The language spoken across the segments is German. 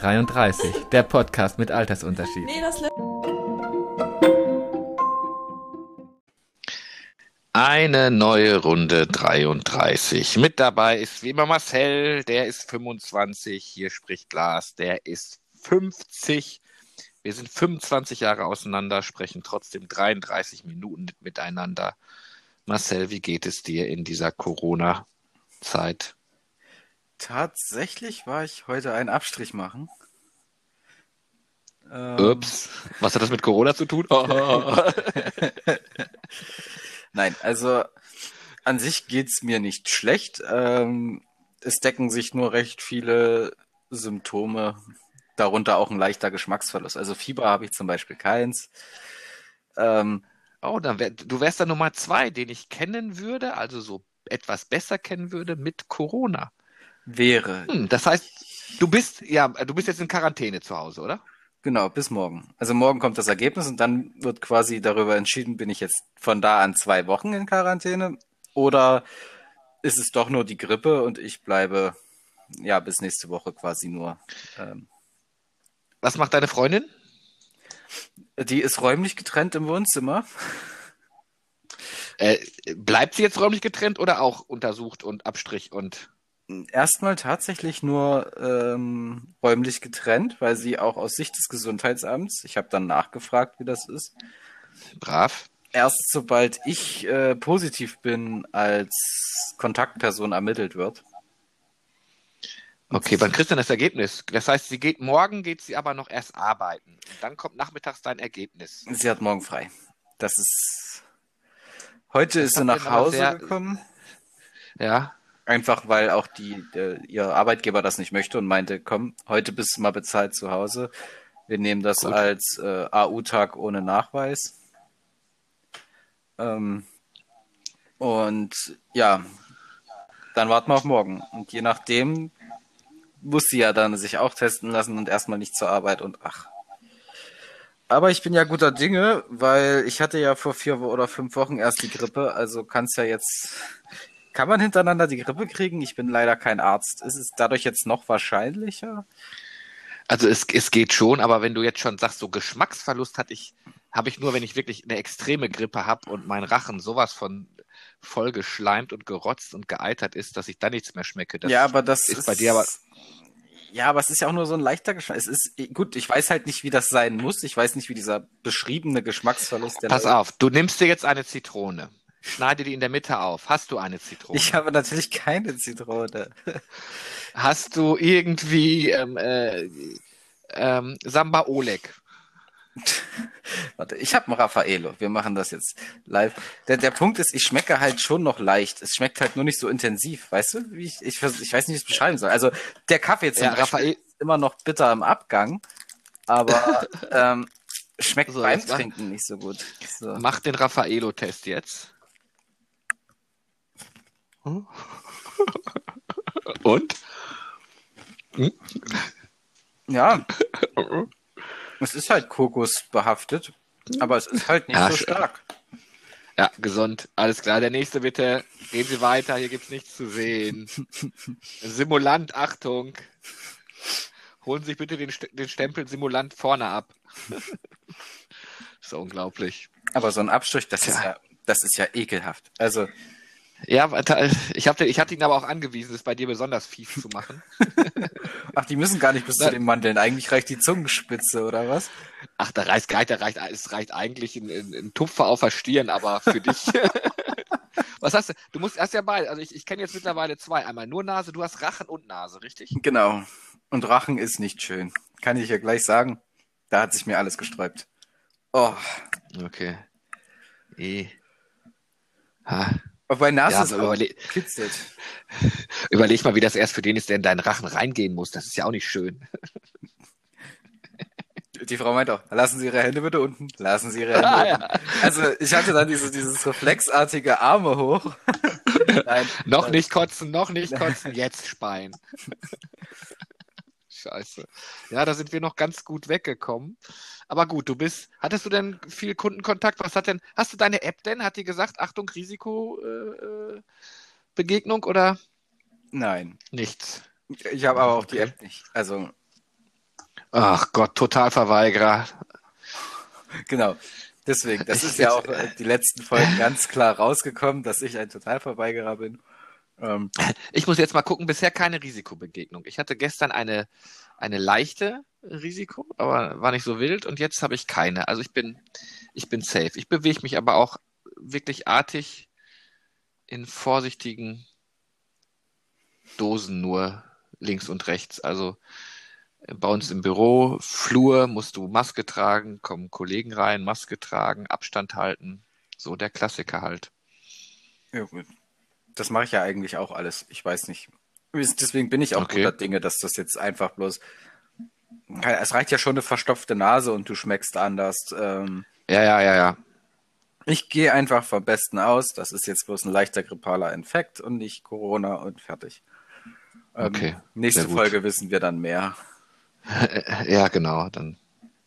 33, der Podcast mit Altersunterschied. Nee, das Eine neue Runde 33. Mit dabei ist wie immer Marcel, der ist 25. Hier spricht Glas, der ist 50. Wir sind 25 Jahre auseinander, sprechen trotzdem 33 Minuten miteinander. Marcel, wie geht es dir in dieser Corona-Zeit? Tatsächlich war ich heute einen Abstrich machen. Ähm, Ups, was hat das mit Corona zu tun? Nein, also an sich geht's mir nicht schlecht. Ähm, es decken sich nur recht viele Symptome, darunter auch ein leichter Geschmacksverlust. Also Fieber habe ich zum Beispiel keins. Ähm, Oh, dann wär, du wärst dann Nummer zwei, den ich kennen würde, also so etwas besser kennen würde mit Corona. Wäre. Hm, das heißt, du bist, ja, du bist jetzt in Quarantäne zu Hause, oder? Genau, bis morgen. Also morgen kommt das Ergebnis und dann wird quasi darüber entschieden, bin ich jetzt von da an zwei Wochen in Quarantäne oder ist es doch nur die Grippe und ich bleibe ja bis nächste Woche quasi nur. Ähm, Was macht deine Freundin? Die ist räumlich getrennt im Wohnzimmer. Äh, bleibt sie jetzt räumlich getrennt oder auch untersucht und Abstrich und? Erstmal tatsächlich nur ähm, räumlich getrennt, weil sie auch aus Sicht des Gesundheitsamts, ich habe dann nachgefragt, wie das ist. Brav. Erst sobald ich äh, positiv bin, als Kontaktperson ermittelt wird. Okay, wann kriegst du denn das Ergebnis? Das heißt, sie geht morgen geht sie aber noch erst arbeiten. Und dann kommt nachmittags dein Ergebnis. Sie hat morgen frei. Das ist. Heute das ist sie nach Hause sehr... gekommen. Ja. Einfach weil auch die, der, ihr Arbeitgeber das nicht möchte und meinte, komm, heute bist du mal bezahlt zu Hause. Wir nehmen das Gut. als äh, AU-Tag ohne Nachweis. Ähm, und ja, dann warten wir auf morgen. Und je nachdem muss sie ja dann sich auch testen lassen und erstmal nicht zur Arbeit und ach. Aber ich bin ja guter Dinge, weil ich hatte ja vor vier oder fünf Wochen erst die Grippe, also kann es ja jetzt. Kann man hintereinander die Grippe kriegen? Ich bin leider kein Arzt. Ist es dadurch jetzt noch wahrscheinlicher? Also es, es geht schon, aber wenn du jetzt schon sagst, so Geschmacksverlust hatte ich, habe ich nur, wenn ich wirklich eine extreme Grippe habe und mein Rachen sowas von voll geschleimt und gerotzt und geeitert ist, dass ich dann nichts mehr schmecke. Das ja, aber das ist, ist bei dir aber ja, aber es ist ja auch nur so ein leichter Geschmack. Es ist gut, ich weiß halt nicht, wie das sein muss. Ich weiß nicht, wie dieser beschriebene Geschmacksverlust. Pass auf, du nimmst dir jetzt eine Zitrone. Schneide die in der Mitte auf. Hast du eine Zitrone? Ich habe natürlich keine Zitrone. Hast du irgendwie ähm, äh, ähm, Samba Oleg? Warte, ich habe einen Raffaello. Wir machen das jetzt live. Der, der Punkt ist, ich schmecke halt schon noch leicht. Es schmeckt halt nur nicht so intensiv. Weißt du, wie ich, ich, ich weiß nicht, wie ich es beschreiben soll. Also der Kaffee zum ja, Beispiel ist immer noch bitter im Abgang, aber ähm, schmeckt so, beim Trinken nicht so gut. So. Mach den Raffaello-Test jetzt. Und? Hm? Ja. Es ist halt Kokos behaftet, aber es ist halt nicht ja, so stark. Ja, gesund. Alles klar. Der nächste bitte. Gehen Sie weiter. Hier gibt's nichts zu sehen. Simulant, Achtung. Holen Sie sich bitte den, den Stempel Simulant vorne ab. so unglaublich. Aber so ein Abstrich, das ja. ist ja, das ist ja ekelhaft. Also, ja, ich, hab, ich hatte ihn aber auch angewiesen, es bei dir besonders fies zu machen. Ach, die müssen gar nicht bis zu den Mandeln. Eigentlich reicht die Zungenspitze, oder was? Ach, da reicht da reicht, es reicht eigentlich ein, ein, ein Tupfer auf der Stirn, aber für dich. was hast du? Du musst erst ja beide. Also ich, ich kenne jetzt mittlerweile zwei. Einmal nur Nase, du hast Rachen und Nase, richtig? Genau. Und Rachen ist nicht schön. Kann ich ja gleich sagen. Da hat sich mir alles gesträubt. Oh. Okay. E. Ha. Bei Nase ja, ist überle kitzelt. Überleg mal, wie das erst für den ist, der in deinen Rachen reingehen muss. Das ist ja auch nicht schön. Die Frau meint auch, lassen Sie Ihre Hände bitte unten. Lassen Sie Ihre Hände ah, unten. Ja. Also ich hatte dann dieses, dieses reflexartige Arme hoch. Nein, noch nicht kotzen, noch nicht kotzen, jetzt speien. Scheiße. Ja, da sind wir noch ganz gut weggekommen. Aber gut, du bist, hattest du denn viel Kundenkontakt? Was hat denn, hast du deine App denn? Hat die gesagt, Achtung, Risikobegegnung äh, oder? Nein. Nichts. Ich habe aber auch die App nicht. Also. Ach Gott, Totalverweigerer. Genau. Deswegen, das ist ja auch äh, die letzten Folgen ganz klar rausgekommen, dass ich ein Totalverweigerer bin. Ähm, ich muss jetzt mal gucken, bisher keine Risikobegegnung. Ich hatte gestern eine, eine leichte Risiko, aber war nicht so wild und jetzt habe ich keine. Also ich bin, ich bin safe. Ich bewege mich aber auch wirklich artig in vorsichtigen Dosen nur links und rechts. Also bei uns im Büro, Flur, musst du Maske tragen, kommen Kollegen rein, Maske tragen, Abstand halten. So der Klassiker halt. Ja, gut. Das mache ich ja eigentlich auch alles. Ich weiß nicht. Deswegen bin ich auch okay. guter Dinge, dass das jetzt einfach bloß. Es reicht ja schon eine verstopfte Nase und du schmeckst anders. Ähm, ja, ja, ja, ja. Ich gehe einfach vom Besten aus. Das ist jetzt bloß ein leichter grippaler Infekt und nicht Corona und fertig. Ähm, okay. Nächste Folge wissen wir dann mehr. Ja, genau. Dann,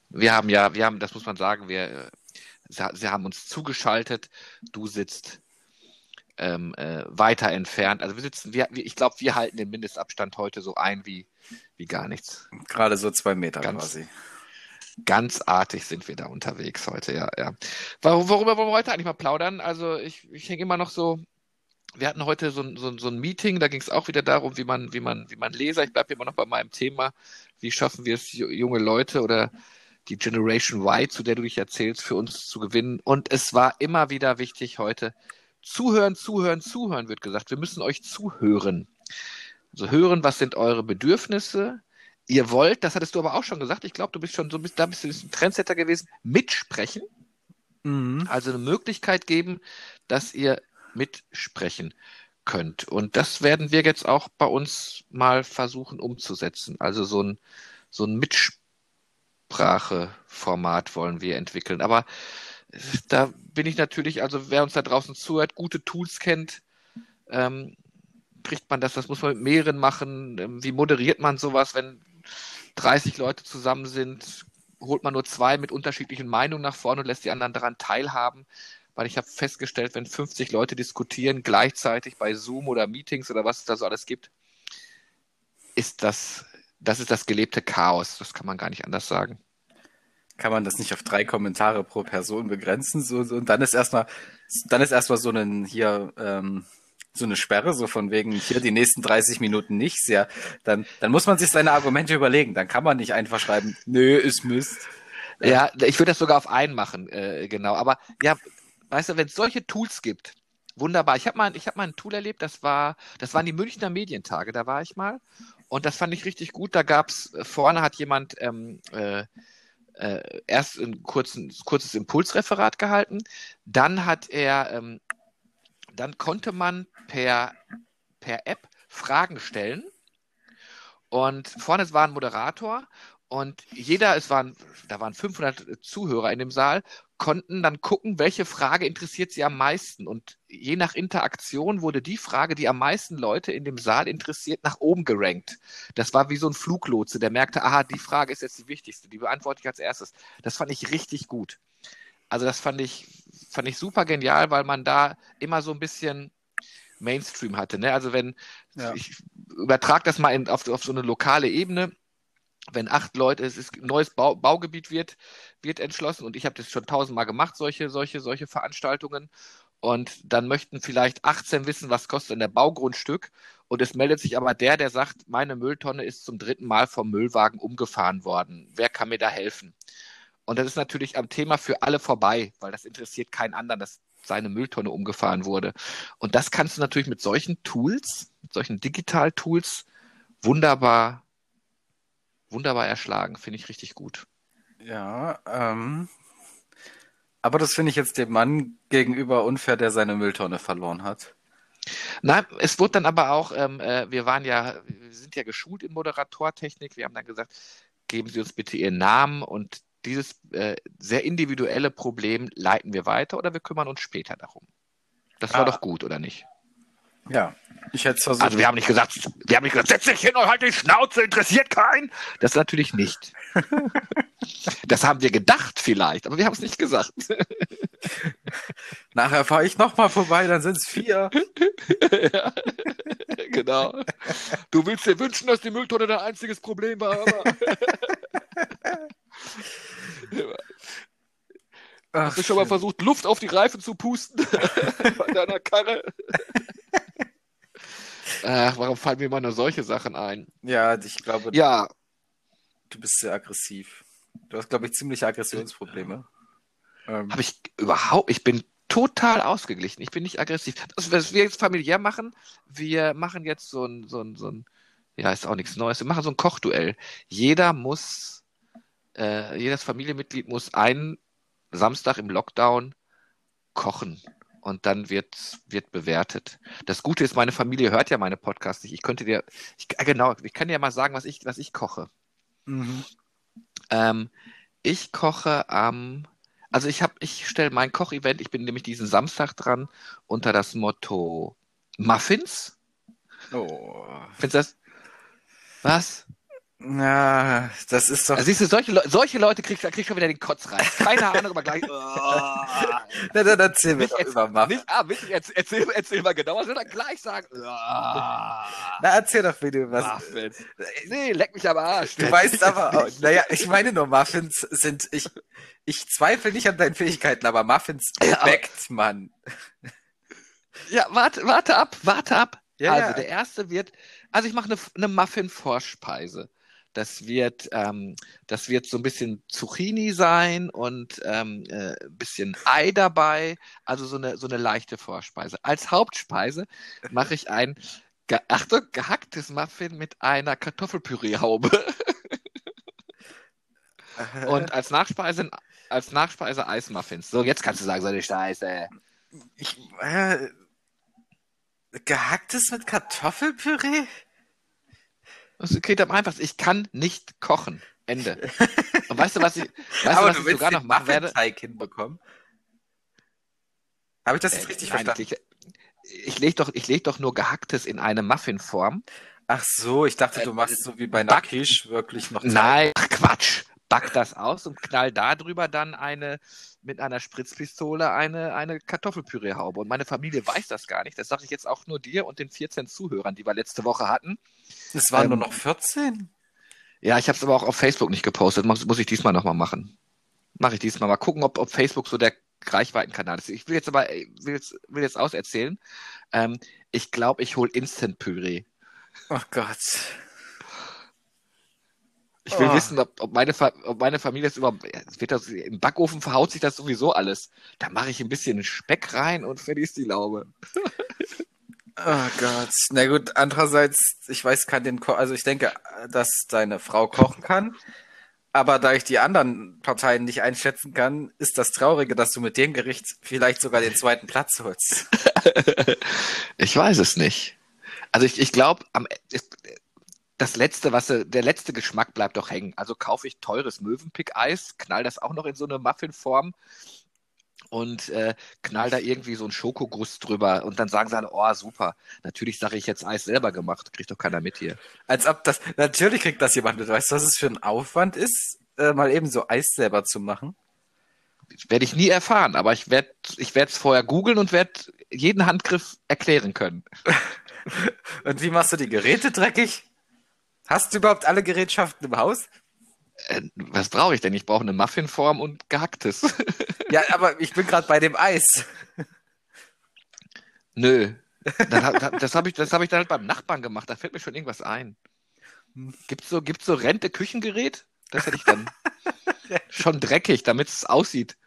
wir haben ja, wir haben, das muss man sagen, wir, sie, sie haben uns zugeschaltet. Du sitzt ähm, äh, weiter entfernt. Also wir sitzen, wir, ich glaube, wir halten den Mindestabstand heute so ein wie, wie gar nichts. Gerade so zwei Meter ganz, quasi. Ganz artig sind wir da unterwegs heute, ja, ja. Worüber wollen wir heute eigentlich mal plaudern? Also ich, ich hänge immer noch so wir hatten heute so, so, so ein Meeting, da ging es auch wieder darum, wie man, wie man, wie man Leser, ich bleibe immer noch bei meinem Thema, wie schaffen wir es, junge Leute oder die Generation Y, zu der du dich erzählst, für uns zu gewinnen. Und es war immer wieder wichtig heute, zuhören, zuhören, zuhören, wird gesagt. Wir müssen euch zuhören. Also hören, was sind eure Bedürfnisse? Ihr wollt, das hattest du aber auch schon gesagt, ich glaube, du bist schon so, da bist du ein Trendsetter gewesen, mitsprechen. Mhm. Also eine Möglichkeit geben, dass ihr mitsprechen könnt. Und das werden wir jetzt auch bei uns mal versuchen umzusetzen. Also so ein, so ein Mitspracheformat wollen wir entwickeln. Aber da bin ich natürlich, also wer uns da draußen zuhört, gute Tools kennt, ähm, kriegt man das, das muss man mit mehreren machen. Ähm, wie moderiert man sowas, wenn 30 Leute zusammen sind? Holt man nur zwei mit unterschiedlichen Meinungen nach vorne und lässt die anderen daran teilhaben? weil ich habe festgestellt, wenn 50 Leute diskutieren gleichzeitig bei Zoom oder Meetings oder was es da so alles gibt, ist das, das ist das gelebte Chaos. Das kann man gar nicht anders sagen. Kann man das nicht auf drei Kommentare pro Person begrenzen? So, so, und dann ist erstmal, dann ist erstmal so ein hier, ähm, so eine Sperre, so von wegen hier die nächsten 30 Minuten nichts, ja, dann, dann muss man sich seine Argumente überlegen. Dann kann man nicht einfach schreiben, nö, ist Mist. Ja, ich würde das sogar auf einen machen, äh, genau. Aber ja, weißt du, wenn es solche Tools gibt, wunderbar. Ich habe mal, hab mal ein Tool erlebt, das war, das waren die Münchner Medientage, da war ich mal. Und das fand ich richtig gut. Da gab es, äh, vorne hat jemand ähm, äh, äh, erst ein kurzen, kurzes Impulsreferat gehalten. Dann hat er, ähm, dann konnte man per, per App Fragen stellen. Und vorne war ein Moderator und jeder, es waren, da waren 500 Zuhörer in dem Saal, konnten dann gucken, welche Frage interessiert sie am meisten. Und je nach Interaktion wurde die Frage, die am meisten Leute in dem Saal interessiert, nach oben gerankt. Das war wie so ein Fluglotse, der merkte, aha, die Frage ist jetzt die wichtigste, die beantworte ich als erstes. Das fand ich richtig gut. Also das fand ich, fand ich super genial, weil man da immer so ein bisschen Mainstream hatte. Ne? Also wenn, ja. ich übertrage das mal in, auf, auf so eine lokale Ebene, wenn acht Leute, es ist ein neues Bau, Baugebiet wird, wird entschlossen und ich habe das schon tausendmal gemacht, solche, solche, solche Veranstaltungen. Und dann möchten vielleicht 18 wissen, was kostet denn der Baugrundstück. Und es meldet sich aber der, der sagt, meine Mülltonne ist zum dritten Mal vom Müllwagen umgefahren worden. Wer kann mir da helfen? Und das ist natürlich am Thema für alle vorbei, weil das interessiert keinen anderen, dass seine Mülltonne umgefahren wurde. Und das kannst du natürlich mit solchen Tools, mit solchen Digital-Tools wunderbar wunderbar erschlagen. Finde ich richtig gut. Ja, ähm, aber das finde ich jetzt dem Mann gegenüber unfair, der seine Mülltonne verloren hat. Nein, es wurde dann aber auch, ähm, äh, wir waren ja, wir sind ja geschult in Moderatortechnik. Wir haben dann gesagt, geben Sie uns bitte Ihren Namen und dieses äh, sehr individuelle Problem leiten wir weiter oder wir kümmern uns später darum. Das war ah. doch gut, oder nicht? Ja, ich hätte versucht. Also wir haben nicht gesagt, wir haben nicht gesagt, setz dich hin und halt die Schnauze, interessiert keinen. Das natürlich nicht. das haben wir gedacht vielleicht, aber wir haben es nicht gesagt. Nachher fahre ich nochmal vorbei, dann sind es vier. ja, genau. Du willst dir wünschen, dass die Mülltonne dein einziges Problem war, aber. Ach, Hast du schon mal versucht, Luft auf die Reifen zu pusten? Bei deiner Karre? Ach, warum fallen mir immer nur solche Sachen ein? Ja, ich glaube, ja. du bist sehr aggressiv. Du hast, glaube ich, ziemliche Aggressionsprobleme. Ähm. Habe ich überhaupt, ich bin total ausgeglichen. Ich bin nicht aggressiv. Das, was wir jetzt familiär machen, wir machen jetzt so ein, so ein, so ein, ja, ist auch nichts Neues. Wir machen so ein Kochduell. Jeder muss, äh, jedes Familienmitglied muss einen Samstag im Lockdown kochen und dann wird, wird bewertet. Das Gute ist, meine Familie hört ja meine Podcasts nicht. Ich könnte dir, ich, äh, genau, ich kann dir ja mal sagen, was ich, was ich koche. Mhm. Ähm, ich koche am, also ich habe, ich stelle mein Kochevent, ich bin nämlich diesen Samstag dran, unter das Motto Muffins. Oh. Findest du das? Was? Na, das ist doch. Also siehst du, solche, Le solche Leute kriegst du krieg schon wieder den Kotz rein. Keine Ahnung, aber gleich. na, dann erzähl mir doch über Muffins. Nicht, ah, wirklich, erzähl, erzähl, erzähl mal genau, was wir dann gleich sagen. Na, erzähl doch, wie du was. Muffins. Nee, leck mich am Arsch. Du weißt aber auch, naja, ich meine nur, Muffins sind, ich, ich zweifle nicht an deinen Fähigkeiten, aber Muffins weckt ja, man. Ja, warte, warte ab, warte ab. Ja, also, ja. der erste wird, also ich mache eine, eine Muffin-Vorspeise. Das wird, ähm, das wird so ein bisschen Zucchini sein und ähm, äh, ein bisschen Ei dabei, also so eine, so eine leichte Vorspeise. Als Hauptspeise mache ich ein, ge Achtung, gehacktes Muffin mit einer Kartoffelpüreehaube. und als Nachspeise, als Nachspeise Eismuffins. So, jetzt kannst du sagen, so eine Scheiße. Ich, äh, gehacktes mit Kartoffelpüree? Das geht am einfachsten. Ich kann nicht kochen. Ende. Und weißt du, was ich, weißt Aber du, was du ich sogar noch machen werde? Teig hinbekommen. Habe ich das jetzt äh, richtig nein, verstanden? Ich, ich lege doch, leg doch nur gehacktes in eine Muffinform. Ach so, ich dachte, du machst so wie bei Nakish wirklich noch. Teig. Nein, ach Quatsch. Back das aus und knall da drüber dann eine mit einer Spritzpistole eine, eine Kartoffelpüreehaube. Und meine Familie weiß das gar nicht. Das sage ich jetzt auch nur dir und den 14 Zuhörern, die wir letzte Woche hatten. Es waren ähm, nur noch 14? Ja, ich habe es aber auch auf Facebook nicht gepostet. Muss, muss ich diesmal nochmal machen. Mache ich diesmal. Mal gucken, ob, ob Facebook so der Reichweitenkanal ist. Ich will jetzt aber will jetzt, will jetzt auserzählen. Ähm, ich glaube, ich hole Instant-Püree. Oh Gott. Ich will oh. wissen, ob, ob, meine ob meine Familie das überhaupt. Wird das, Im Backofen verhaut sich das sowieso alles. Da mache ich ein bisschen Speck rein und fertig ist die Laube. Oh Gott. Na gut, andererseits, ich weiß, kann den Ko also ich denke, dass deine Frau kochen kann. Aber da ich die anderen Parteien nicht einschätzen kann, ist das Traurige, dass du mit dem Gericht vielleicht sogar den zweiten Platz holst. ich weiß es nicht. Also ich, ich glaube, das letzte, was der letzte Geschmack bleibt doch hängen. Also kaufe ich teures Möwenpick-Eis, knall das auch noch in so eine Muffinform und äh, knall da irgendwie so einen Schokoguss drüber und dann sagen sie alle, oh super, natürlich sage ich jetzt Eis selber gemacht, kriegt doch keiner mit hier. Als ob das, natürlich kriegt das jemand mit. Weißt du, was es für ein Aufwand ist, äh, mal eben so Eis selber zu machen? Werde ich nie erfahren, aber ich werde ich es vorher googeln und werde jeden Handgriff erklären können. und wie machst du die Geräte dreckig? Hast du überhaupt alle Gerätschaften im Haus? Äh, was brauche ich denn? Ich brauche eine Muffinform und gehacktes. ja, aber ich bin gerade bei dem Eis. Nö. Dann, das habe ich, hab ich dann halt beim Nachbarn gemacht. Da fällt mir schon irgendwas ein. Gibt es so, gibt's so Rente-Küchengerät? Das hätte ich dann schon dreckig, damit es aussieht.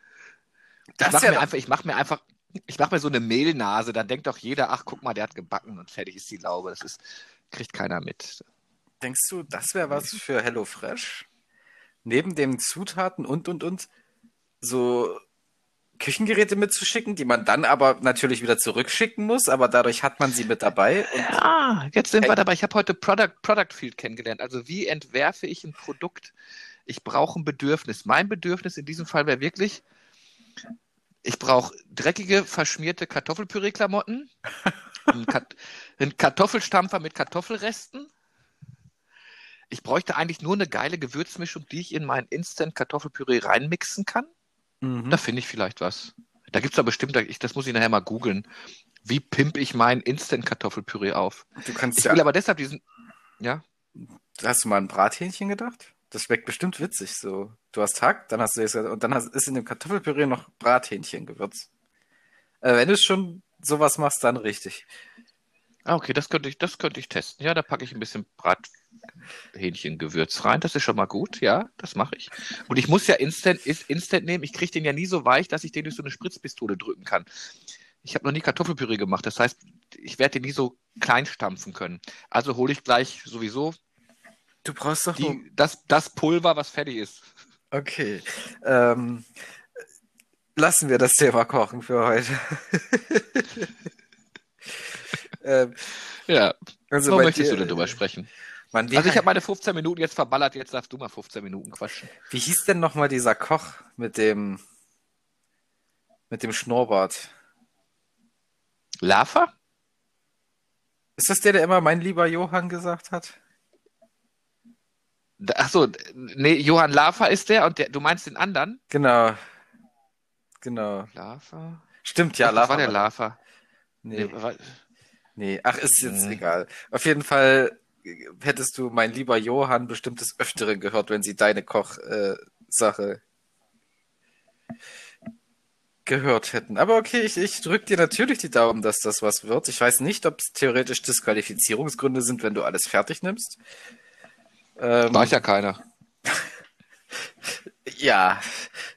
Ich mache mir, einfach, ich mach mir einfach, ich mache mir so eine Mehlnase, dann denkt doch jeder, ach guck mal, der hat gebacken und fertig ist die Laube. Das ist, kriegt keiner mit. Denkst du, das wäre was für HelloFresh? Neben den Zutaten und und und so Küchengeräte mitzuschicken, die man dann aber natürlich wieder zurückschicken muss, aber dadurch hat man sie mit dabei. ja, jetzt sind wir dabei. Ich habe heute Product, Product Field kennengelernt. Also wie entwerfe ich ein Produkt? Ich brauche ein Bedürfnis. Mein Bedürfnis in diesem Fall wäre wirklich, ich brauche dreckige, verschmierte Kartoffelpüree-Klamotten, einen, Kat einen Kartoffelstampfer mit Kartoffelresten, ich bräuchte eigentlich nur eine geile Gewürzmischung, die ich in mein Instant-Kartoffelpüree reinmixen kann. Mhm. Da finde ich vielleicht was. Da gibt es aber bestimmt, das muss ich nachher mal googeln. Wie pimp ich mein Instant-Kartoffelpüree auf? Du kannst ich ja, will aber deshalb diesen. Ja. Hast du mal ein Brathähnchen gedacht? Das schmeckt bestimmt witzig so. Du hast Hack, dann hast du jetzt, und dann hast, ist in dem Kartoffelpüree noch Brathähnchengewürz. Äh, wenn du schon sowas machst, dann richtig. Ah, okay, das könnte ich, das könnte ich testen. Ja, da packe ich ein bisschen Brathähnchengewürz rein. Das ist schon mal gut. Ja, das mache ich. Und ich muss ja Instant, Instant nehmen. Ich kriege den ja nie so weich, dass ich den durch so eine Spritzpistole drücken kann. Ich habe noch nie Kartoffelpüree gemacht. Das heißt, ich werde den nie so klein stampfen können. Also hole ich gleich sowieso Du brauchst doch die, das, das Pulver, was fertig ist. Okay. Ähm, lassen wir das Thema Kochen für heute. ähm, ja. Also Warum möchtest dir, du denn drüber sprechen? Also ich habe meine 15 Minuten jetzt verballert, jetzt darfst du mal 15 Minuten quatschen. Wie hieß denn nochmal dieser Koch mit dem mit dem Schnurrbart? Lava? Ist das der, der immer mein lieber Johann gesagt hat? Achso, nee, Johann Lava ist der und der, du meinst den anderen? Genau. Genau. Lava? Stimmt, ja, Lava. war der Lava? Nee. Nee, war... nee. ach, ist jetzt hm. egal. Auf jeden Fall hättest du, mein lieber Johann, bestimmt des Öfteren gehört, wenn sie deine Koch-Sache äh, gehört hätten. Aber okay, ich, ich drücke dir natürlich die Daumen, dass das was wird. Ich weiß nicht, ob es theoretisch Disqualifizierungsgründe sind, wenn du alles fertig nimmst. Ähm, Weiß ja keiner. ja,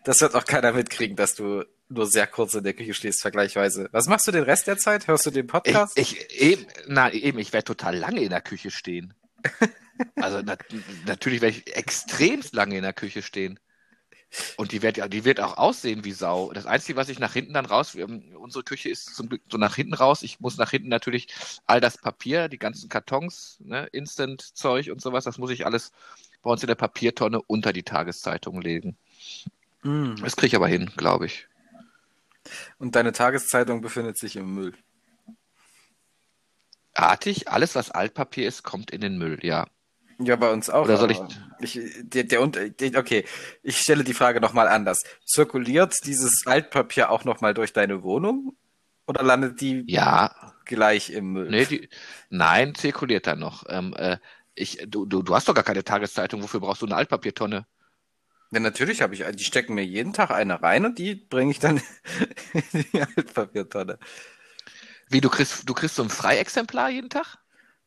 das wird auch keiner mitkriegen, dass du nur sehr kurz in der Küche stehst, vergleichsweise. Was machst du den Rest der Zeit? Hörst du den Podcast? Ich, ich eben, na, eben, ich werde total lange in der Küche stehen. also na, natürlich werde ich extrem lange in der Küche stehen. Und die wird, die wird auch aussehen wie Sau. Das Einzige, was ich nach hinten dann raus, unsere Küche ist zum Glück so nach hinten raus. Ich muss nach hinten natürlich all das Papier, die ganzen Kartons, ne, Instant-Zeug und sowas, das muss ich alles bei uns in der Papiertonne unter die Tageszeitung legen. Mm. Das kriege ich aber hin, glaube ich. Und deine Tageszeitung befindet sich im Müll. Artig, alles was Altpapier ist, kommt in den Müll, ja. Ja, bei uns auch. Oder soll ich... ich der, der, okay, ich stelle die Frage nochmal anders. Zirkuliert dieses Altpapier auch nochmal durch deine Wohnung? Oder landet die ja. gleich im Müll? Nee, die, nein, zirkuliert da noch. Ähm, äh, ich, du, du, du hast doch gar keine Tageszeitung. Wofür brauchst du eine Altpapiertonne? Ja, natürlich habe ich, die stecken mir jeden Tag eine rein und die bringe ich dann in die Altpapiertonne. Wie, du kriegst, du kriegst so ein Freiexemplar jeden Tag?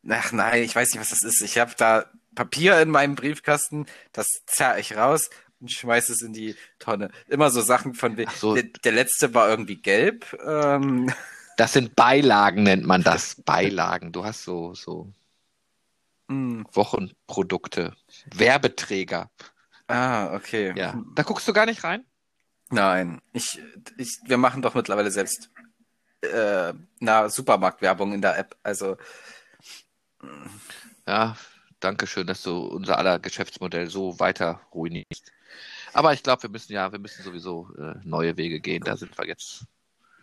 Ach nein, ich weiß nicht, was das ist. Ich habe da Papier in meinem Briefkasten, das zerr ich raus und schmeiß es in die Tonne. Immer so Sachen von so. der, der, letzte war irgendwie gelb. Ähm. Das sind Beilagen, nennt man das. Beilagen. Du hast so, so mm. Wochenprodukte, Werbeträger. Ah, okay. Ja. Da guckst du gar nicht rein? Nein. Ich, ich, wir machen doch mittlerweile selbst äh, na, Supermarktwerbung in der App. Also ja, danke schön, dass du unser aller Geschäftsmodell so weiter ruinierst. Aber ich glaube, wir müssen ja, wir müssen sowieso äh, neue Wege gehen. Da sind wir jetzt,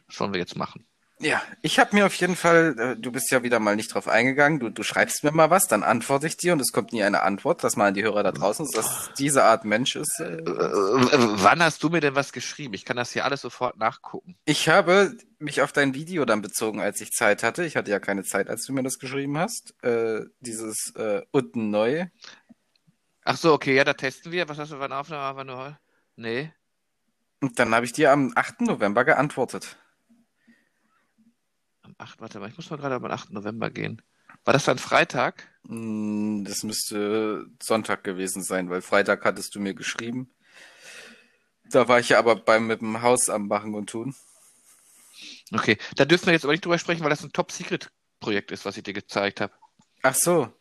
sollen wir jetzt machen. Ja, ich habe mir auf jeden Fall, äh, du bist ja wieder mal nicht drauf eingegangen, du, du schreibst mir mal was, dann antworte ich dir und es kommt nie eine Antwort, dass mal an die Hörer da draußen, dass diese Art Mensch ist. Äh, äh, wann hast du mir denn was geschrieben? Ich kann das hier alles sofort nachgucken. Ich habe mich auf dein Video dann bezogen, als ich Zeit hatte. Ich hatte ja keine Zeit, als du mir das geschrieben hast. Äh, dieses äh, unten neu. Ach so, okay, ja, da testen wir. Was hast du eine Aufnahme? Nee. Und dann habe ich dir am 8. November geantwortet. 8. Warte mal, ich muss mal gerade am 8. November gehen. War das dann Freitag? Hm, das müsste Sonntag gewesen sein, weil Freitag hattest du mir geschrieben. Da war ich ja aber beim mit dem Haus am Machen und Tun. Okay, da dürfen wir jetzt aber nicht drüber sprechen, weil das ein Top-Secret-Projekt ist, was ich dir gezeigt habe. Ach so.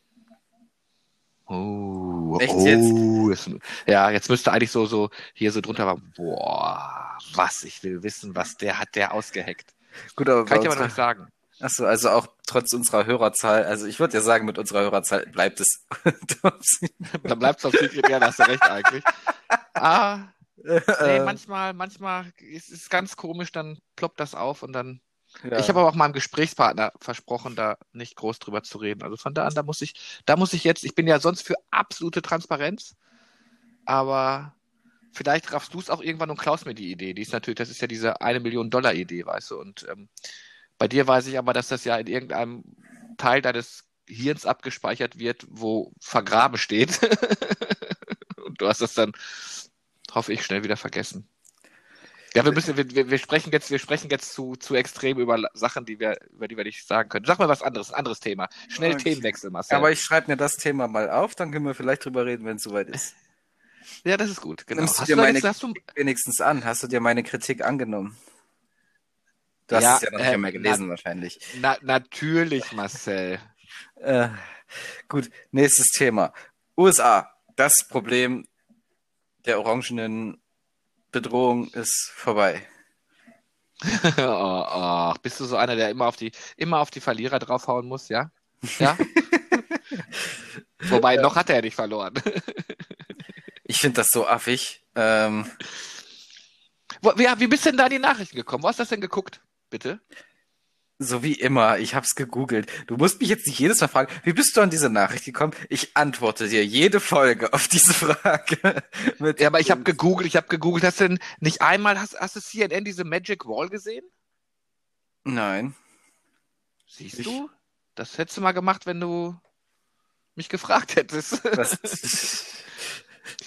Oh, Echt oh, jetzt? ja, jetzt müsste eigentlich so, so hier so drunter war, boah, was, ich will wissen, was der hat der ausgeheckt. Gut, aber Kann ich aber noch nicht sagen. Achso, also auch trotz unserer Hörerzahl, also ich würde ja sagen, mit unserer Hörerzahl bleibt es Dann bleibt es auf Secret, ja, da hast du recht eigentlich. Ah, nee, manchmal, manchmal ist es ganz komisch, dann ploppt das auf und dann. Ja. Ich habe aber auch meinem Gesprächspartner versprochen, da nicht groß drüber zu reden. Also von da an, da muss ich, da muss ich jetzt, ich bin ja sonst für absolute Transparenz, aber vielleicht raffst du es auch irgendwann und klaust mir die Idee. Die ist natürlich, das ist ja diese eine Million Dollar Idee, weißt du. Und ähm, bei dir weiß ich aber, dass das ja in irgendeinem Teil deines Hirns abgespeichert wird, wo vergraben steht. Du hast das dann, hoffe ich, schnell wieder vergessen. Ja, wir müssen, wir, wir sprechen jetzt, wir sprechen jetzt zu, zu extrem über Sachen, die wir, über die wir nicht sagen können. Sag mal was anderes, ein anderes Thema. Schnell okay. Themenwechsel, Marcel. Aber ich schreibe mir das Thema mal auf, dann können wir vielleicht drüber reden, wenn es soweit ist. Ja, das ist gut, genau. Nimmst du dir meine jetzt, du... wenigstens an? Hast du dir meine Kritik angenommen? Du hast ja, es ja noch nicht äh, mehr gelesen, na, wahrscheinlich. Na, natürlich, Marcel. äh, gut, nächstes Thema. USA. Das Problem der orangenen Bedrohung ist vorbei. oh, oh. Bist du so einer, der immer auf die, immer auf die Verlierer draufhauen muss, ja? Ja? Wobei, noch hat er ja nicht verloren. Ich finde das so affig. Ähm... Ja, wie bist denn da die Nachrichten gekommen? Wo hast du das denn geguckt, bitte? So wie immer, ich hab's gegoogelt. Du musst mich jetzt nicht jedes Mal fragen, wie bist du an diese Nachricht gekommen? Ich antworte dir jede Folge auf diese Frage. ja, aber ich habe gegoogelt, ich habe gegoogelt. Hast du denn nicht einmal, hast, hast du CNN diese Magic Wall gesehen? Nein. Siehst ich... du? Das hättest du mal gemacht, wenn du mich gefragt hättest.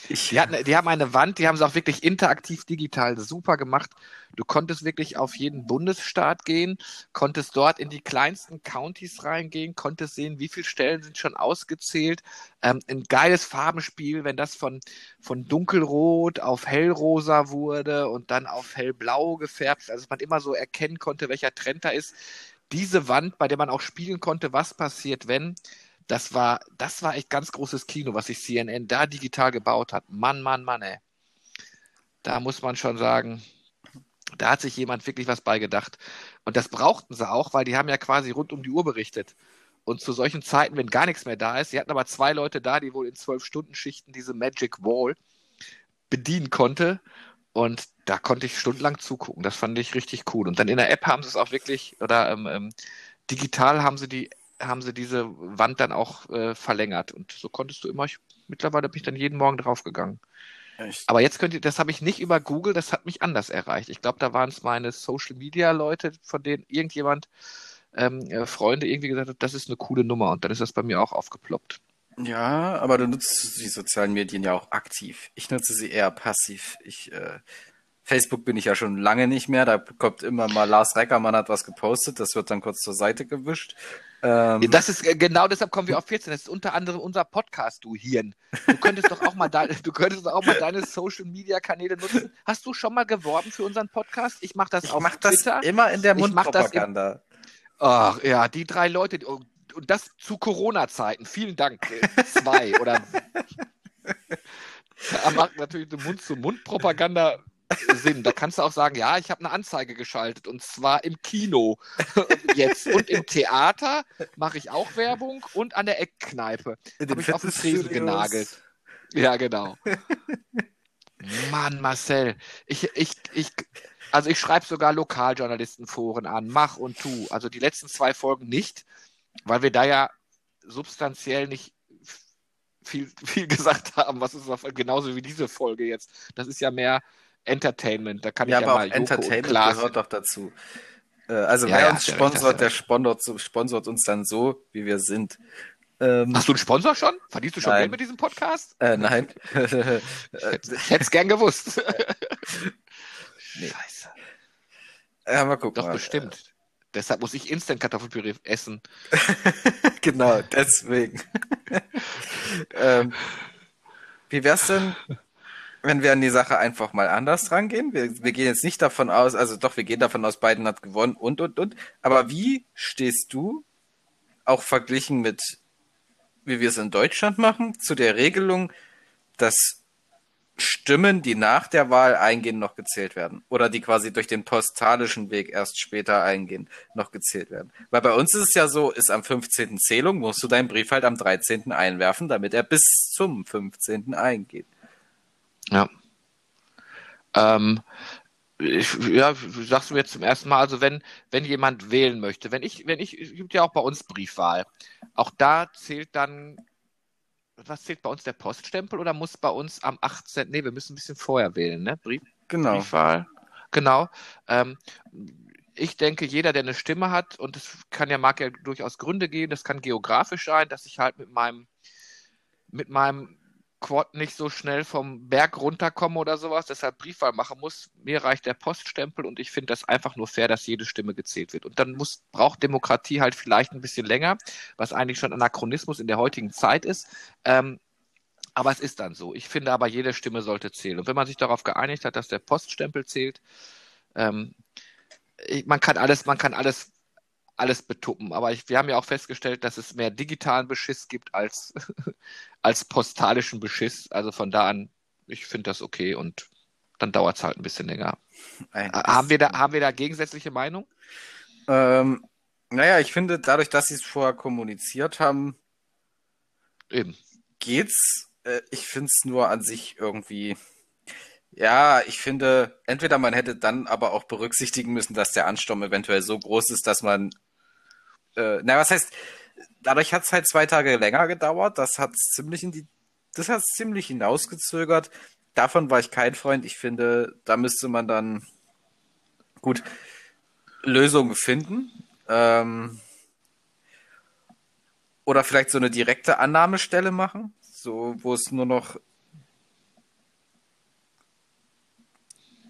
Das, die, hatten, die haben eine Wand, die haben sie auch wirklich interaktiv digital super gemacht. Du konntest wirklich auf jeden Bundesstaat gehen, konntest dort in die kleinsten Countys reingehen, konntest sehen, wie viele Stellen sind schon ausgezählt. Ähm, ein geiles Farbenspiel, wenn das von, von dunkelrot auf hellrosa wurde und dann auf hellblau gefärbt, also man immer so erkennen konnte, welcher Trend da ist. Diese Wand, bei der man auch spielen konnte, was passiert, wenn, das war, das war echt ganz großes Kino, was sich CNN da digital gebaut hat. Mann, Mann, Mann, ey. Da muss man schon sagen, da hat sich jemand wirklich was beigedacht. Und das brauchten sie auch, weil die haben ja quasi rund um die Uhr berichtet. Und zu solchen Zeiten, wenn gar nichts mehr da ist, sie hatten aber zwei Leute da, die wohl in zwölf Stunden Schichten diese Magic Wall bedienen konnte. Und da konnte ich stundenlang zugucken. Das fand ich richtig cool. Und dann in der App haben sie es auch wirklich, oder ähm, ähm, digital haben sie die haben sie diese Wand dann auch äh, verlängert. Und so konntest du immer, ich, mittlerweile bin ich dann jeden Morgen draufgegangen. Echt? Aber jetzt könnt ihr, das habe ich nicht über Google, das hat mich anders erreicht. Ich glaube, da waren es meine Social Media Leute, von denen irgendjemand, ähm, äh, Freunde irgendwie gesagt hat, das ist eine coole Nummer und dann ist das bei mir auch aufgeploppt. Ja, aber du nutzt die sozialen Medien ja auch aktiv. Ich nutze sie eher passiv. Ich äh, Facebook bin ich ja schon lange nicht mehr. Da kommt immer mal Lars Reckermann hat was gepostet, das wird dann kurz zur Seite gewischt. Ähm, das ist äh, genau deshalb kommen wir auf 14. Das ist unter anderem unser Podcast, du Hirn. Du könntest doch auch mal de, du könntest auch mal deine Social Media Kanäle nutzen. Hast du schon mal geworben für unseren Podcast? Ich mache das ich auf mach Twitter. Das immer in der Mundpropaganda. Ach ja, die drei Leute und das zu Corona-Zeiten. Vielen Dank. Äh, zwei oder da macht natürlich Mund-zu-Mund-Propaganda Sinn. Da kannst du auch sagen, ja, ich habe eine Anzeige geschaltet und zwar im Kino jetzt und im Theater mache ich auch Werbung und an der Eckkneipe habe ich auf den Tresen genagelt. Ja, genau. Mann, Marcel, ich, ich, ich, also ich schreibe sogar Lokaljournalistenforen an, mach und tu. Also die letzten zwei Folgen nicht, weil wir da ja substanziell nicht viel, viel gesagt haben, was ist genauso wie diese Folge jetzt. Das ist ja mehr Entertainment. Da kann ja, ich ja aber mal auch Entertainment gehört doch dazu. Äh, also ja, wer ja, uns sponsort, der sponsort, sponsort uns dann so, wie wir sind. Ähm, Hast du einen Sponsor schon? Verdienst du schon nein. Geld mit diesem Podcast? Äh, nein. ich hätte es gern gewusst. nee. Scheiße. Ja, mal gucken. Doch, mal. bestimmt. Deshalb muss ich Instant Kartoffelpüree essen. genau, deswegen. ähm, wie wär's denn, wenn wir an die Sache einfach mal anders rangehen. Wir, wir gehen jetzt nicht davon aus, also doch, wir gehen davon aus, Biden hat gewonnen und, und, und. Aber wie stehst du, auch verglichen mit, wie wir es in Deutschland machen, zu der Regelung, dass Stimmen, die nach der Wahl eingehen, noch gezählt werden. Oder die quasi durch den postalischen Weg erst später eingehen, noch gezählt werden. Weil bei uns ist es ja so, ist am 15. Zählung, musst du deinen Brief halt am 13. einwerfen, damit er bis zum 15. eingeht. Ja. Ähm, ich, ja, sagst du mir jetzt zum ersten Mal, also wenn, wenn jemand wählen möchte, wenn ich, wenn ich, es gibt ja auch bei uns Briefwahl. Auch da zählt dann, was zählt bei uns der Poststempel oder muss bei uns am 18. Nee, wir müssen ein bisschen vorher wählen, ne? Brief, genau. Briefwahl. Genau. Ähm, ich denke, jeder, der eine Stimme hat, und das kann ja, mag ja durchaus Gründe geben, das kann geografisch sein, dass ich halt mit meinem, mit meinem Quad nicht so schnell vom Berg runterkomme oder sowas, deshalb Briefwahl machen muss. Mir reicht der Poststempel und ich finde das einfach nur fair, dass jede Stimme gezählt wird. Und dann muss, braucht Demokratie halt vielleicht ein bisschen länger, was eigentlich schon Anachronismus in der heutigen Zeit ist. Ähm, aber es ist dann so. Ich finde aber, jede Stimme sollte zählen. Und wenn man sich darauf geeinigt hat, dass der Poststempel zählt, ähm, man kann alles, man kann alles alles betuppen. Aber ich, wir haben ja auch festgestellt, dass es mehr digitalen Beschiss gibt als, als postalischen Beschiss. Also von da an, ich finde das okay und dann dauert es halt ein bisschen länger. Haben, wir da, haben wir da gegensätzliche Meinung? Ähm, naja, ich finde, dadurch, dass sie es vorher kommuniziert haben, Eben. geht's. Äh, ich finde es nur an sich irgendwie. Ja, ich finde, entweder man hätte dann aber auch berücksichtigen müssen, dass der Ansturm eventuell so groß ist, dass man äh, na, was heißt, dadurch hat es halt zwei Tage länger gedauert. Das hat ziemlich in die, das hat ziemlich hinausgezögert. Davon war ich kein Freund. Ich finde, da müsste man dann gut Lösungen finden. Ähm, oder vielleicht so eine direkte Annahmestelle machen, so wo es nur noch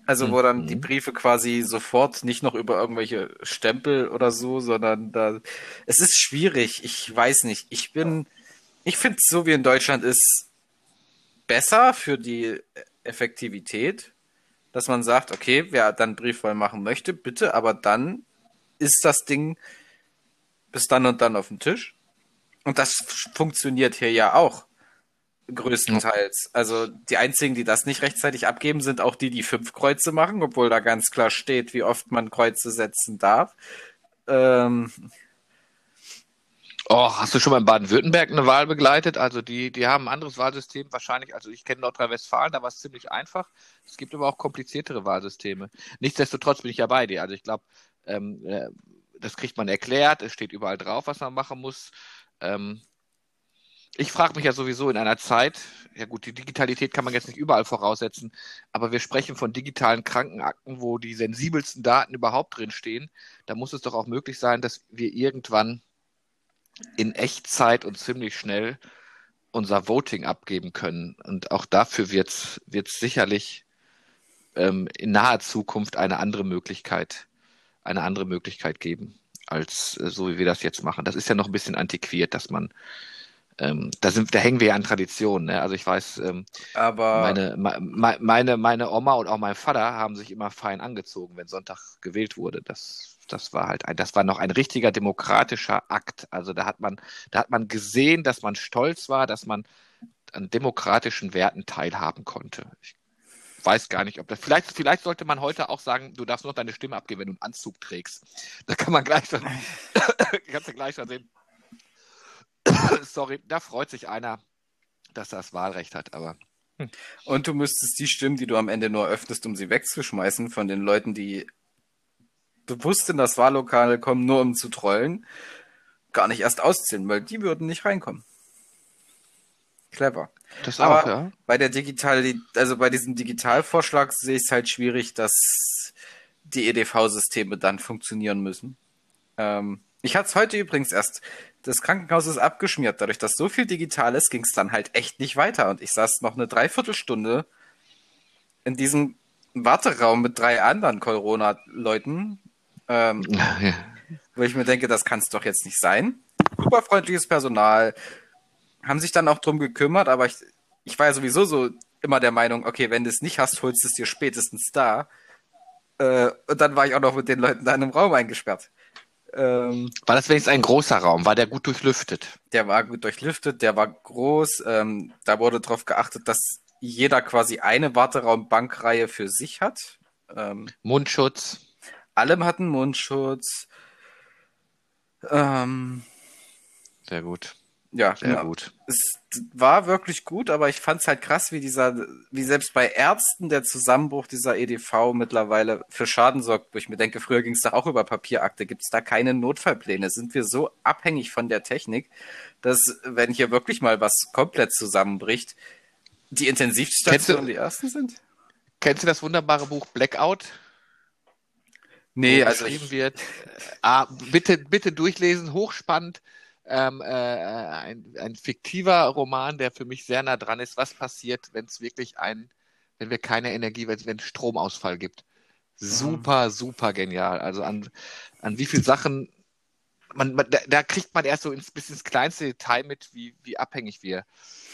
Also wo dann die mhm. Briefe quasi sofort nicht noch über irgendwelche Stempel oder so, sondern da es ist schwierig. Ich weiß nicht. Ich bin, ich finde so wie in Deutschland ist besser für die Effektivität, dass man sagt, okay, wer dann Briefwahl machen möchte, bitte, aber dann ist das Ding bis dann und dann auf dem Tisch. Und das funktioniert hier ja auch. Größtenteils. Also die einzigen, die das nicht rechtzeitig abgeben, sind auch die, die fünf Kreuze machen, obwohl da ganz klar steht, wie oft man Kreuze setzen darf. Ähm, Oh, hast du schon mal in Baden-Württemberg eine Wahl begleitet? Also die, die haben ein anderes Wahlsystem wahrscheinlich. Also ich kenne Nordrhein-Westfalen, da war es ziemlich einfach. Es gibt aber auch kompliziertere Wahlsysteme. Nichtsdestotrotz bin ich ja bei dir. Also ich glaube, ähm, äh, das kriegt man erklärt. Es steht überall drauf, was man machen muss. Ähm, ich frage mich ja sowieso in einer Zeit, ja gut, die Digitalität kann man jetzt nicht überall voraussetzen, aber wir sprechen von digitalen Krankenakten, wo die sensibelsten Daten überhaupt drinstehen. Da muss es doch auch möglich sein, dass wir irgendwann in Echtzeit und ziemlich schnell unser Voting abgeben können. Und auch dafür wird es sicherlich ähm, in naher Zukunft eine andere Möglichkeit, eine andere Möglichkeit geben, als äh, so wie wir das jetzt machen. Das ist ja noch ein bisschen antiquiert, dass man ähm, da sind, da hängen wir ja an Traditionen. Ne? Also ich weiß, ähm, meine, me, meine, meine Oma und auch mein Vater haben sich immer fein angezogen, wenn Sonntag gewählt wurde. Das, das war halt ein, das war noch ein richtiger demokratischer Akt. Also da hat man, da hat man gesehen, dass man stolz war, dass man an demokratischen Werten teilhaben konnte. Ich weiß gar nicht, ob das. Vielleicht, vielleicht sollte man heute auch sagen, du darfst nur noch deine Stimme abgeben, wenn du einen Anzug trägst. Da kann man gleich schon, kannst du gleich schon sehen, Sorry, da freut sich einer, dass er das Wahlrecht hat, aber. Hm. Und du müsstest die Stimmen, die du am Ende nur öffnest, um sie wegzuschmeißen, von den Leuten, die bewusst in das Wahllokal kommen, nur um zu trollen, gar nicht erst auszählen, weil die würden nicht reinkommen. Clever. Das Aber auch, ja. Bei der Digital, also bei diesem Digitalvorschlag sehe ich es halt schwierig, dass die EDV-Systeme dann funktionieren müssen. Ähm, ich hatte es heute übrigens erst das Krankenhaus ist abgeschmiert. Dadurch, dass so viel digital ist, ging es dann halt echt nicht weiter. Und ich saß noch eine Dreiviertelstunde in diesem Warteraum mit drei anderen Corona-Leuten, ähm, ja. wo ich mir denke, das kann es doch jetzt nicht sein. Superfreundliches Personal, haben sich dann auch drum gekümmert, aber ich, ich war ja sowieso so immer der Meinung, okay, wenn du es nicht hast, holst du es dir spätestens da. Äh, und dann war ich auch noch mit den Leuten da in einem Raum eingesperrt. Ähm, war das wenigstens ein großer Raum? War der gut durchlüftet? Der war gut durchlüftet, der war groß. Ähm, da wurde darauf geachtet, dass jeder quasi eine Warteraumbankreihe für sich hat. Ähm, Mundschutz. Alle hatten Mundschutz. Ähm, Sehr gut. Ja, sehr genau. gut. Es war wirklich gut, aber ich fand es halt krass, wie dieser, wie selbst bei Ärzten der Zusammenbruch dieser EDV mittlerweile für Schaden sorgt, wo ich mir denke, früher ging es doch auch über Papierakte. Gibt es da keine Notfallpläne? Sind wir so abhängig von der Technik, dass wenn hier wirklich mal was komplett zusammenbricht, die Intensivstationen die ersten sind? Kennst du das wunderbare Buch Blackout? Nee, also ich... wird. Äh, ah, bitte, bitte durchlesen, hochspannend ähm, äh, ein, ein fiktiver Roman, der für mich sehr nah dran ist. Was passiert, wenn es wirklich ein, wenn wir keine Energie, wenn es Stromausfall gibt? Super, mhm. super genial. Also an, an wie viele Sachen man, man, da, da, kriegt man erst so ins, bis ins kleinste Detail mit, wie, wie abhängig wir,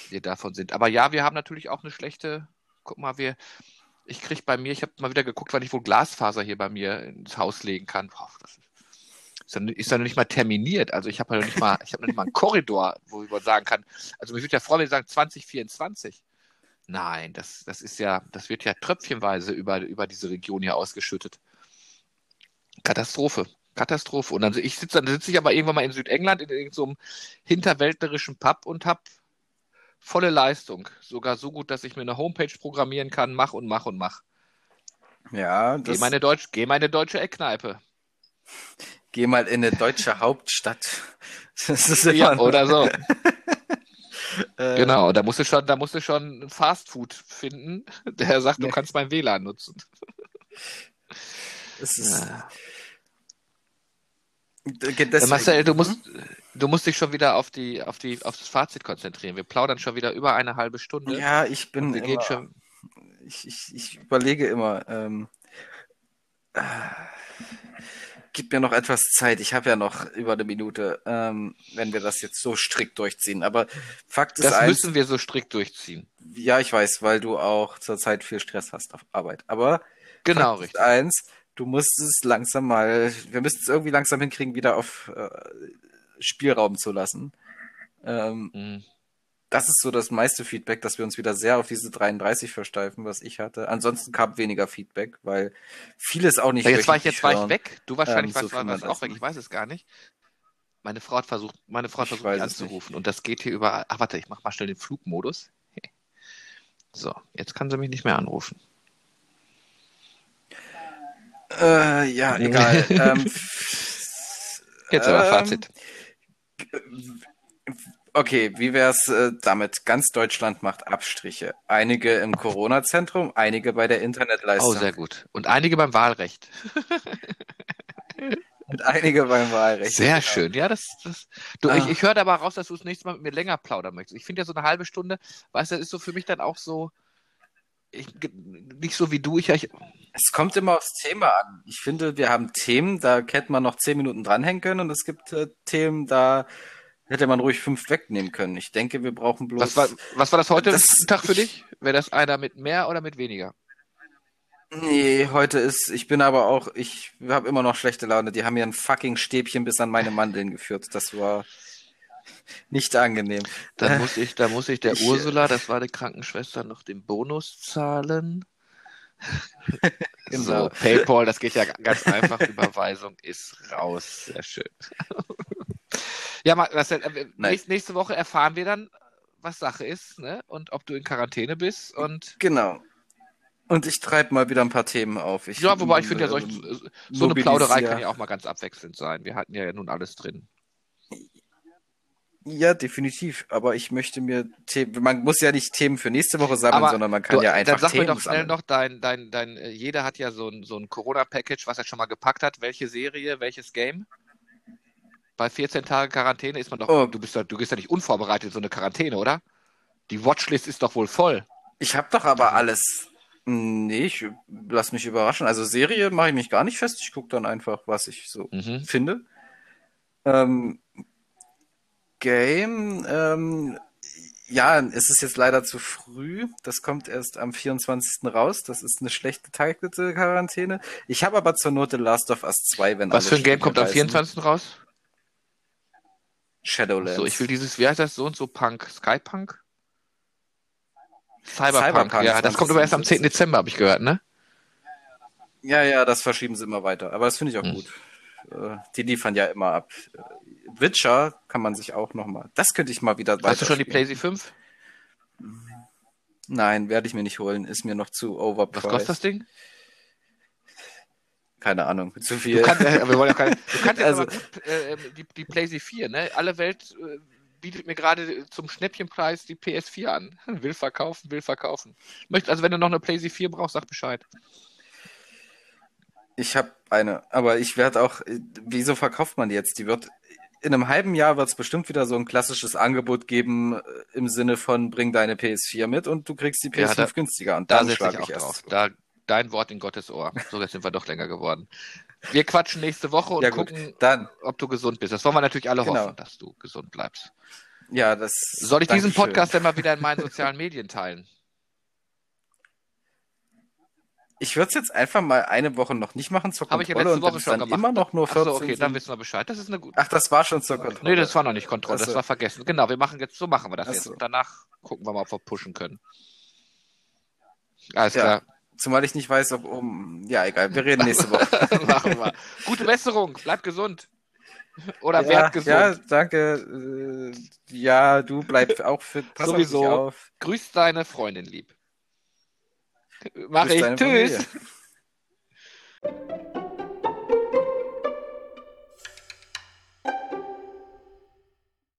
wir davon sind. Aber ja, wir haben natürlich auch eine schlechte, guck mal, wir, ich kriege bei mir, ich habe mal wieder geguckt, wann ich wohl Glasfaser hier bei mir ins Haus legen kann. Boah, das ist, dann, ist dann nicht mal terminiert. Also ich habe noch nicht mal, ich habe noch nicht mal einen Korridor, wo ich sagen kann. Also mich würde ja freuen, wenn ich sagen 2024. Nein, das, das ist ja, das wird ja tröpfchenweise über, über diese Region hier ausgeschüttet. Katastrophe. Katastrophe. Und dann ich sitze, dann sitze ich aber irgendwann mal in Südengland in irgendeinem so hinterwäldlerischen Pub und habe volle Leistung. Sogar so gut, dass ich mir eine Homepage programmieren kann, mach und mach und mach. Ja, das... Geh meine, Deutsch, geh meine deutsche Eckkneipe. Geh mal in eine deutsche Hauptstadt. ja, oder so. Äh. genau, da musst du schon, da musst du schon Fast Food finden, der sagt, du kannst mein WLAN nutzen. Es ist, ja. Deswegen. Marcel, du musst, mhm. du musst dich schon wieder auf die, auf die, auf das Fazit konzentrieren. Wir plaudern schon wieder über eine halbe Stunde. Ja, ich bin wir immer, schon... ich, ich, ich überlege immer, ähm, äh, gib mir noch etwas Zeit. Ich habe ja noch über eine Minute, ähm, wenn wir das jetzt so strikt durchziehen. Aber Fakt ist Das eins, müssen wir so strikt durchziehen. Ja, ich weiß, weil du auch zurzeit viel Stress hast auf Arbeit. Aber genau, Fakt richtig. Ist eins, du musst es langsam mal, wir müssen es irgendwie langsam hinkriegen, wieder auf äh, Spielraum zu lassen. Ähm, mhm. Das ist so das meiste Feedback, dass wir uns wieder sehr auf diese 33 versteifen, was ich hatte. Ansonsten kam weniger Feedback, weil vieles auch nicht. Ja, jetzt war ich jetzt war ich weg. Du wahrscheinlich ähm, warst, so warst auch weg. Ich weiß es gar nicht. Meine Frau hat versucht, meine Frau hat versucht, mich anzurufen und das geht hier über. Ach warte, ich mach mal schnell den Flugmodus. So, jetzt kann sie mich nicht mehr anrufen. Äh, ja, egal. ähm, Jetzt aber ähm, Fazit. Okay, wie wär's äh, damit? Ganz Deutschland macht Abstriche. Einige im Corona-Zentrum, einige bei der Internetleistung. Oh, sehr gut. Und einige beim Wahlrecht. Und einige beim Wahlrecht. Sehr genau. schön. Ja, das, das du, ah. ich, ich höre aber raus, dass du das nächste Mal mit mir länger plaudern möchtest. Ich finde ja so eine halbe Stunde, weißt du, das ist so für mich dann auch so, ich, nicht so wie du, ich, ich. Es kommt immer aufs Thema an. Ich finde, wir haben Themen, da hätte man noch zehn Minuten dranhängen können und es gibt äh, Themen, da hätte man ruhig fünf wegnehmen können. Ich denke, wir brauchen bloß. Was war, was war das heute das, Tag für dich? Wäre das einer mit mehr oder mit weniger? Nee, heute ist, ich bin aber auch, ich habe immer noch schlechte Laune. Die haben mir ein fucking Stäbchen bis an meine Mandeln geführt. Das war nicht angenehm. Da muss ich, da muss ich der ich, äh, Ursula, das war die Krankenschwester, noch den Bonus zahlen. genau. So, PayPal, das geht ja ganz einfach. Überweisung ist raus. Sehr schön. ja, Marcel, äh, nächste, nächste Woche erfahren wir dann, was Sache ist, ne? Und ob du in Quarantäne bist und. Genau. Und ich treibe mal wieder ein paar Themen auf. Ich, ja, wobei ich finde ja, solch, so eine Plauderei kann ja auch mal ganz abwechselnd sein. Wir hatten ja nun alles drin. Ja, definitiv. Aber ich möchte mir Themen, man muss ja nicht Themen für nächste Woche sammeln, Aber sondern man kann du, ja einfach dann sag Themen mir doch schnell sammeln. noch, dein, dein, dein, äh, jeder hat ja so ein, so ein Corona-Package, was er schon mal gepackt hat. Welche Serie, welches Game? Bei 14 Tagen Quarantäne ist man doch, oh. du bist doch, du gehst ja nicht unvorbereitet in so eine Quarantäne, oder? Die Watchlist ist doch wohl voll. Ich habe doch aber alles. Nee, ich lass mich überraschen. Also Serie mache ich mich gar nicht fest. Ich gucke dann einfach, was ich so mhm. finde. Ähm, Game, ähm, ja, es ist jetzt leider zu früh. Das kommt erst am 24. raus. Das ist eine schlecht geteigte Quarantäne. Ich habe aber zur Not The Last of Us 2, wenn Was für ein Game kommt am 24. raus? Shadowlands. So, ich will dieses, wie heißt das, so und so Punk? Skypunk? Cyberpunk, Cyberpunk ja, das kommt aber erst am 10. Dezember, habe ich gehört, ne? Ja, ja, das verschieben sie immer weiter. Aber das finde ich auch hm. gut. Äh, die liefern ja immer ab. Witcher kann man sich auch noch mal. Das könnte ich mal wieder Hast du schon die PlayStation 5? Nein, werde ich mir nicht holen. Ist mir noch zu overpriced. Was kostet das Ding? Keine Ahnung, zu viel. Du kannst, äh, wir wollen ja keine, du kannst ja also, gut, äh, die, die PlayStation 4, ne? Alle Welt äh, bietet mir gerade zum Schnäppchenpreis die PS4 an. Will verkaufen, will verkaufen. Möcht, also wenn du noch eine PlayStation 4 brauchst, sag Bescheid. Ich habe eine, aber ich werde auch. Wieso verkauft man die jetzt? Die wird in einem halben Jahr wird es bestimmt wieder so ein klassisches Angebot geben äh, im Sinne von bring deine PS4 mit und du kriegst die PS5 ja, da, günstiger. Und dann da schlage ich, erst. Drauf. Da, dein Wort in Gottes Ohr. So, jetzt sind wir doch länger geworden. Wir quatschen nächste Woche und ja, gucken, dann. ob du gesund bist. Das wollen wir natürlich alle genau. hoffen, dass du gesund bleibst. Ja, das. Soll ich diesen Podcast denn mal wieder in meinen sozialen Medien teilen? Ich würde es jetzt einfach mal eine Woche noch nicht machen zur Kontrolle. Habe ich ja letzte Woche schon gemacht. immer noch nur 14. Ach so, okay, dann wissen wir Bescheid. Das ist eine gute. Ach, das war schon zur Kontrolle. Nee, das war noch nicht Kontrolle, so. das war vergessen. Genau, wir machen jetzt, so machen wir das Ach jetzt. Und danach gucken wir mal, ob wir pushen können. Alles ja. klar. Zumal ich nicht weiß, ob um. Ja, egal, wir reden nächste Woche. machen wir. Gute Besserung, bleib gesund. Oder ja, werd gesund. Ja, danke. Äh, ja, du bleib auch fit. Pass Sowieso. auf. Grüß deine Freundin lieb. Mach ich. Tschüss.